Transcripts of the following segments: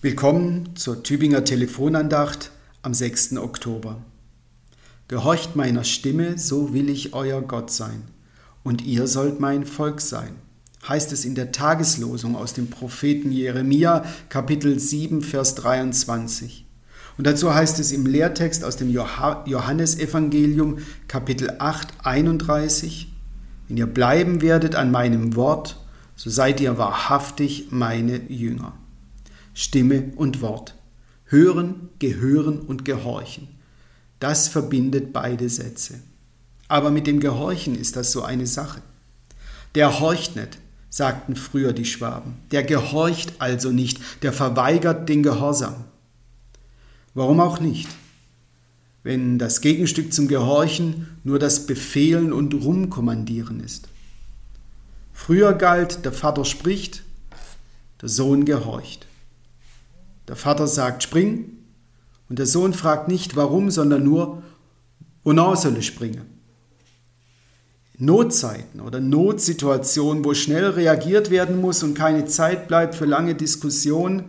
Willkommen zur Tübinger Telefonandacht am 6. Oktober. Gehorcht meiner Stimme, so will ich euer Gott sein, und ihr sollt mein Volk sein, heißt es in der Tageslosung aus dem Propheten Jeremia, Kapitel 7, Vers 23. Und dazu heißt es im Lehrtext aus dem Johannesevangelium, Kapitel 8, 31, Wenn ihr bleiben werdet an meinem Wort, so seid ihr wahrhaftig meine Jünger. Stimme und Wort. Hören, gehören und gehorchen. Das verbindet beide Sätze. Aber mit dem Gehorchen ist das so eine Sache. Der horcht nicht, sagten früher die Schwaben. Der gehorcht also nicht, der verweigert den Gehorsam. Warum auch nicht? Wenn das Gegenstück zum Gehorchen nur das Befehlen und Rumkommandieren ist. Früher galt, der Vater spricht, der Sohn gehorcht. Der Vater sagt, spring, und der Sohn fragt nicht warum, sondern nur, wonach soll ich springen? Notzeiten oder Notsituationen, wo schnell reagiert werden muss und keine Zeit bleibt für lange Diskussionen,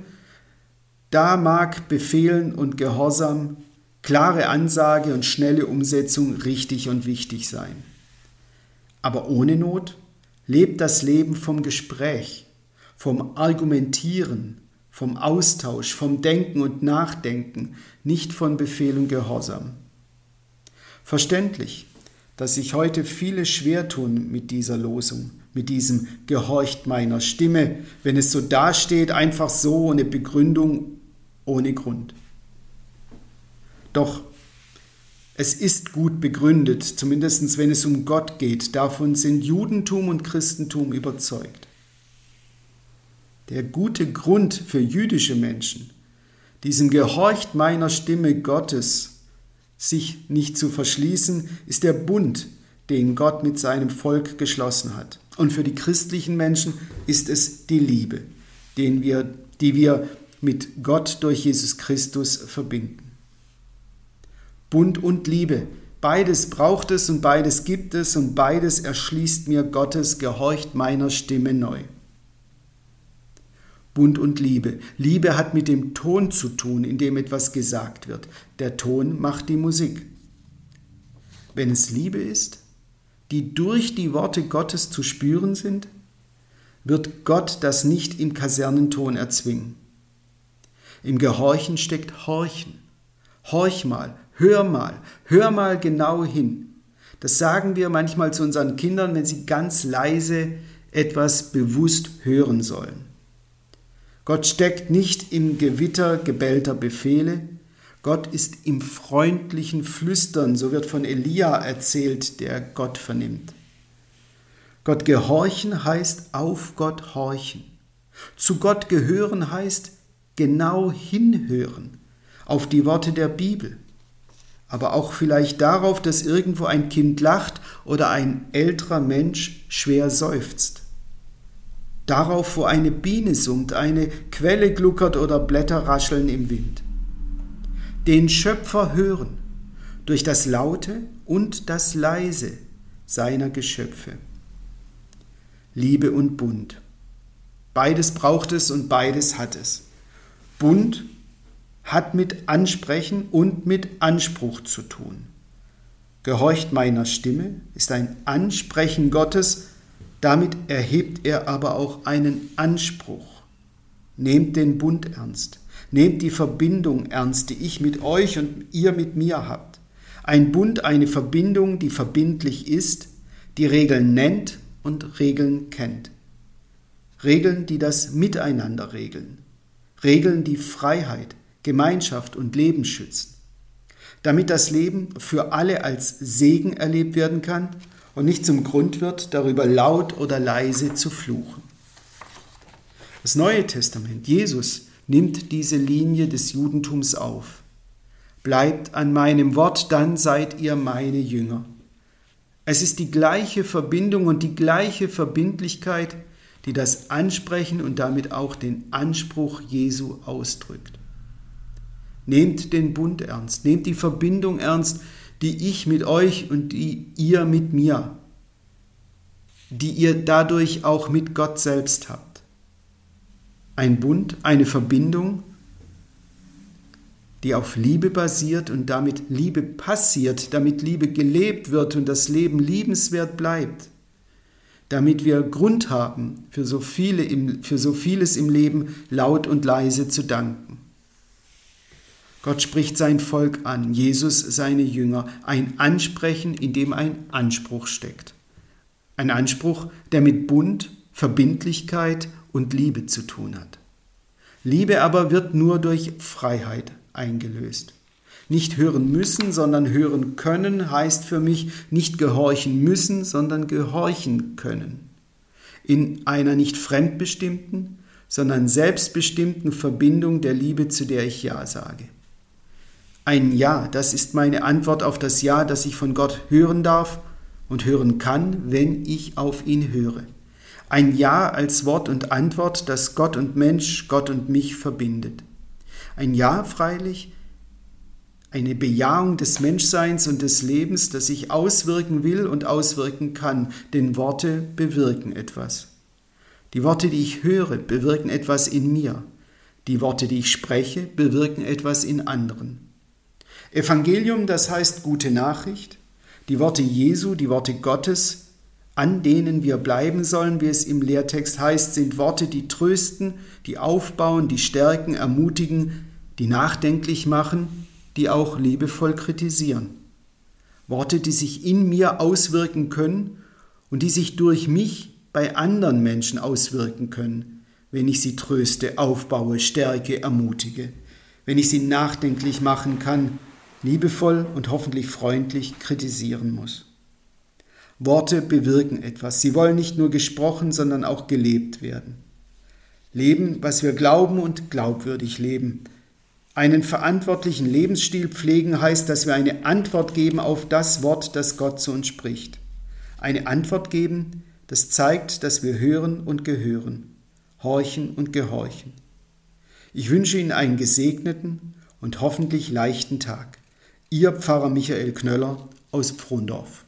da mag Befehlen und Gehorsam, klare Ansage und schnelle Umsetzung richtig und wichtig sein. Aber ohne Not lebt das Leben vom Gespräch, vom Argumentieren, vom Austausch, vom Denken und Nachdenken, nicht von Befehl und Gehorsam. Verständlich, dass sich heute viele schwer tun mit dieser Losung, mit diesem Gehorcht meiner Stimme, wenn es so dasteht, einfach so ohne Begründung, ohne Grund. Doch es ist gut begründet, zumindest wenn es um Gott geht. Davon sind Judentum und Christentum überzeugt. Der gute Grund für jüdische Menschen, diesem Gehorcht meiner Stimme Gottes sich nicht zu verschließen, ist der Bund, den Gott mit seinem Volk geschlossen hat. Und für die christlichen Menschen ist es die Liebe, den wir, die wir mit Gott durch Jesus Christus verbinden. Bund und Liebe, beides braucht es und beides gibt es und beides erschließt mir Gottes Gehorcht meiner Stimme neu. Bund und Liebe. Liebe hat mit dem Ton zu tun, in dem etwas gesagt wird. Der Ton macht die Musik. Wenn es Liebe ist, die durch die Worte Gottes zu spüren sind, wird Gott das nicht im Kasernenton erzwingen. Im Gehorchen steckt Horchen. Horch mal, hör mal, hör mal genau hin. Das sagen wir manchmal zu unseren Kindern, wenn sie ganz leise etwas bewusst hören sollen. Gott steckt nicht im Gewitter gebellter Befehle, Gott ist im freundlichen Flüstern, so wird von Elia erzählt, der Gott vernimmt. Gott gehorchen heißt auf Gott horchen. Zu Gott gehören heißt genau hinhören auf die Worte der Bibel, aber auch vielleicht darauf, dass irgendwo ein Kind lacht oder ein älterer Mensch schwer seufzt darauf, wo eine Biene summt, eine Quelle gluckert oder Blätter rascheln im Wind. Den Schöpfer hören durch das Laute und das Leise seiner Geschöpfe. Liebe und Bund. Beides braucht es und beides hat es. Bund hat mit Ansprechen und mit Anspruch zu tun. Gehorcht meiner Stimme ist ein Ansprechen Gottes damit erhebt er aber auch einen Anspruch. Nehmt den Bund ernst. Nehmt die Verbindung ernst, die ich mit euch und ihr mit mir habt. Ein Bund, eine Verbindung, die verbindlich ist, die Regeln nennt und Regeln kennt. Regeln, die das Miteinander regeln. Regeln, die Freiheit, Gemeinschaft und Leben schützen. Damit das Leben für alle als Segen erlebt werden kann und nicht zum Grund wird, darüber laut oder leise zu fluchen. Das Neue Testament, Jesus, nimmt diese Linie des Judentums auf. Bleibt an meinem Wort, dann seid ihr meine Jünger. Es ist die gleiche Verbindung und die gleiche Verbindlichkeit, die das Ansprechen und damit auch den Anspruch Jesu ausdrückt. Nehmt den Bund ernst, nehmt die Verbindung ernst, die ich mit euch und die ihr mit mir, die ihr dadurch auch mit Gott selbst habt. Ein Bund, eine Verbindung, die auf Liebe basiert und damit Liebe passiert, damit Liebe gelebt wird und das Leben liebenswert bleibt, damit wir Grund haben, für so, viele im, für so vieles im Leben laut und leise zu danken. Gott spricht sein Volk an, Jesus seine Jünger, ein Ansprechen, in dem ein Anspruch steckt. Ein Anspruch, der mit Bund, Verbindlichkeit und Liebe zu tun hat. Liebe aber wird nur durch Freiheit eingelöst. Nicht hören müssen, sondern hören können heißt für mich nicht gehorchen müssen, sondern gehorchen können. In einer nicht fremdbestimmten, sondern selbstbestimmten Verbindung der Liebe, zu der ich Ja sage. Ein Ja, das ist meine Antwort auf das Ja, das ich von Gott hören darf und hören kann, wenn ich auf ihn höre. Ein Ja als Wort und Antwort, das Gott und Mensch, Gott und mich verbindet. Ein Ja freilich, eine Bejahung des Menschseins und des Lebens, das ich auswirken will und auswirken kann, denn Worte bewirken etwas. Die Worte, die ich höre, bewirken etwas in mir. Die Worte, die ich spreche, bewirken etwas in anderen. Evangelium, das heißt gute Nachricht. Die Worte Jesu, die Worte Gottes, an denen wir bleiben sollen, wie es im Lehrtext heißt, sind Worte, die trösten, die aufbauen, die stärken, ermutigen, die nachdenklich machen, die auch liebevoll kritisieren. Worte, die sich in mir auswirken können und die sich durch mich bei anderen Menschen auswirken können, wenn ich sie tröste, aufbaue, stärke, ermutige, wenn ich sie nachdenklich machen kann, liebevoll und hoffentlich freundlich kritisieren muss. Worte bewirken etwas. Sie wollen nicht nur gesprochen, sondern auch gelebt werden. Leben, was wir glauben und glaubwürdig leben. Einen verantwortlichen Lebensstil pflegen heißt, dass wir eine Antwort geben auf das Wort, das Gott zu uns spricht. Eine Antwort geben, das zeigt, dass wir hören und gehören, horchen und gehorchen. Ich wünsche Ihnen einen gesegneten und hoffentlich leichten Tag. Ihr Pfarrer Michael Knöller aus Pfrondorf.